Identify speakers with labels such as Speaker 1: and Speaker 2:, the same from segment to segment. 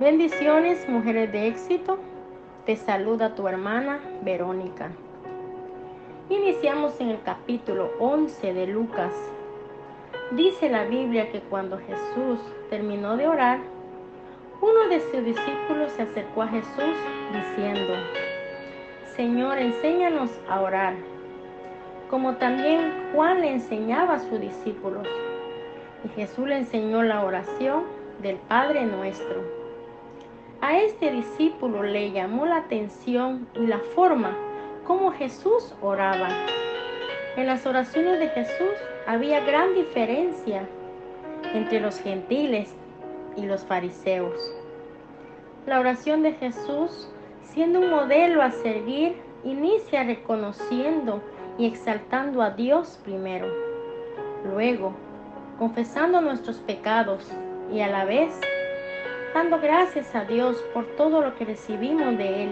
Speaker 1: Bendiciones, mujeres de éxito. Te saluda tu hermana Verónica. Iniciamos en el capítulo 11 de Lucas. Dice la Biblia que cuando Jesús terminó de orar, uno de sus discípulos se acercó a Jesús diciendo, Señor, enséñanos a orar, como también Juan le enseñaba a sus discípulos. Y Jesús le enseñó la oración del Padre nuestro. A este discípulo le llamó la atención y la forma como Jesús oraba. En las oraciones de Jesús había gran diferencia entre los gentiles y los fariseos. La oración de Jesús, siendo un modelo a seguir, inicia reconociendo y exaltando a Dios primero. Luego, confesando nuestros pecados y a la vez dando gracias a Dios por todo lo que recibimos de Él.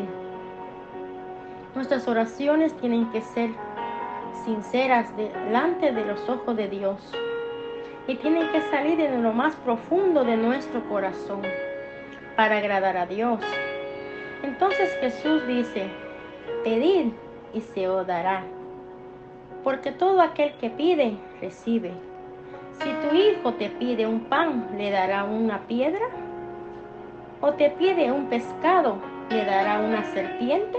Speaker 1: Nuestras oraciones tienen que ser sinceras delante de los ojos de Dios y tienen que salir de lo más profundo de nuestro corazón para agradar a Dios. Entonces Jesús dice, pedid y se os dará, porque todo aquel que pide, recibe. Si tu hijo te pide un pan, ¿le dará una piedra? O te pide un pescado, ¿le dará una serpiente?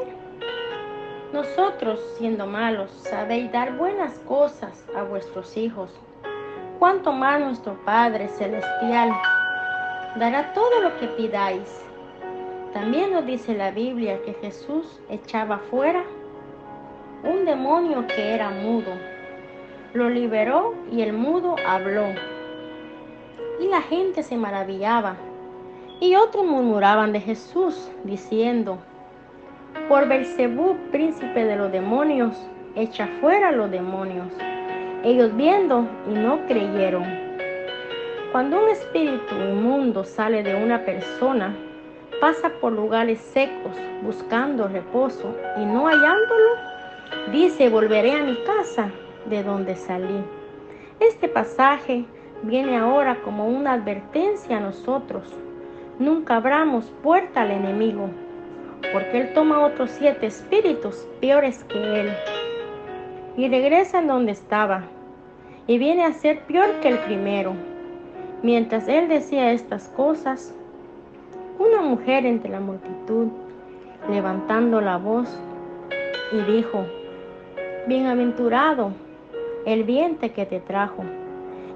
Speaker 1: Nosotros, siendo malos, sabéis dar buenas cosas a vuestros hijos. Cuanto más nuestro Padre Celestial dará todo lo que pidáis. También nos dice la Biblia que Jesús echaba fuera un demonio que era mudo. Lo liberó y el mudo habló. Y la gente se maravillaba y otros murmuraban de Jesús, diciendo, por Belcebú, príncipe de los demonios, echa fuera los demonios. Ellos viendo y no creyeron. Cuando un espíritu inmundo sale de una persona, pasa por lugares secos buscando reposo y no hallándolo, dice, volveré a mi casa de donde salí. Este pasaje viene ahora como una advertencia a nosotros nunca abramos puerta al enemigo, porque él toma otros siete espíritus peores que él y regresa en donde estaba y viene a ser peor que el primero. Mientras él decía estas cosas, una mujer entre la multitud, levantando la voz, y dijo, Bienaventurado el vientre que te trajo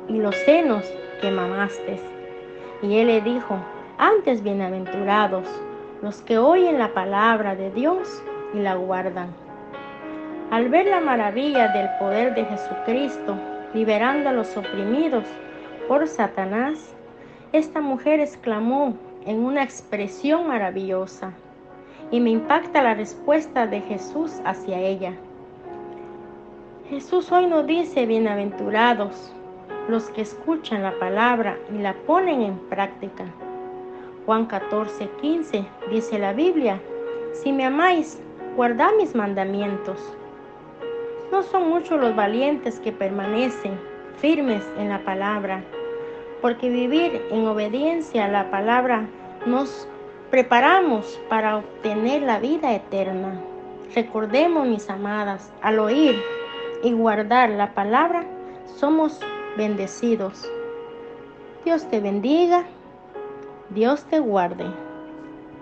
Speaker 1: y los senos que mamaste. Y él le dijo, antes bienaventurados los que oyen la palabra de Dios y la guardan. Al ver la maravilla del poder de Jesucristo liberando a los oprimidos por Satanás, esta mujer exclamó en una expresión maravillosa y me impacta la respuesta de Jesús hacia ella. Jesús hoy nos dice, bienaventurados los que escuchan la palabra y la ponen en práctica. Juan 14, 15 dice la Biblia, si me amáis, guardad mis mandamientos. No son muchos los valientes que permanecen firmes en la palabra, porque vivir en obediencia a la palabra nos preparamos para obtener la vida eterna. Recordemos, mis amadas, al oír y guardar la palabra, somos bendecidos. Dios te bendiga Dios te guarde.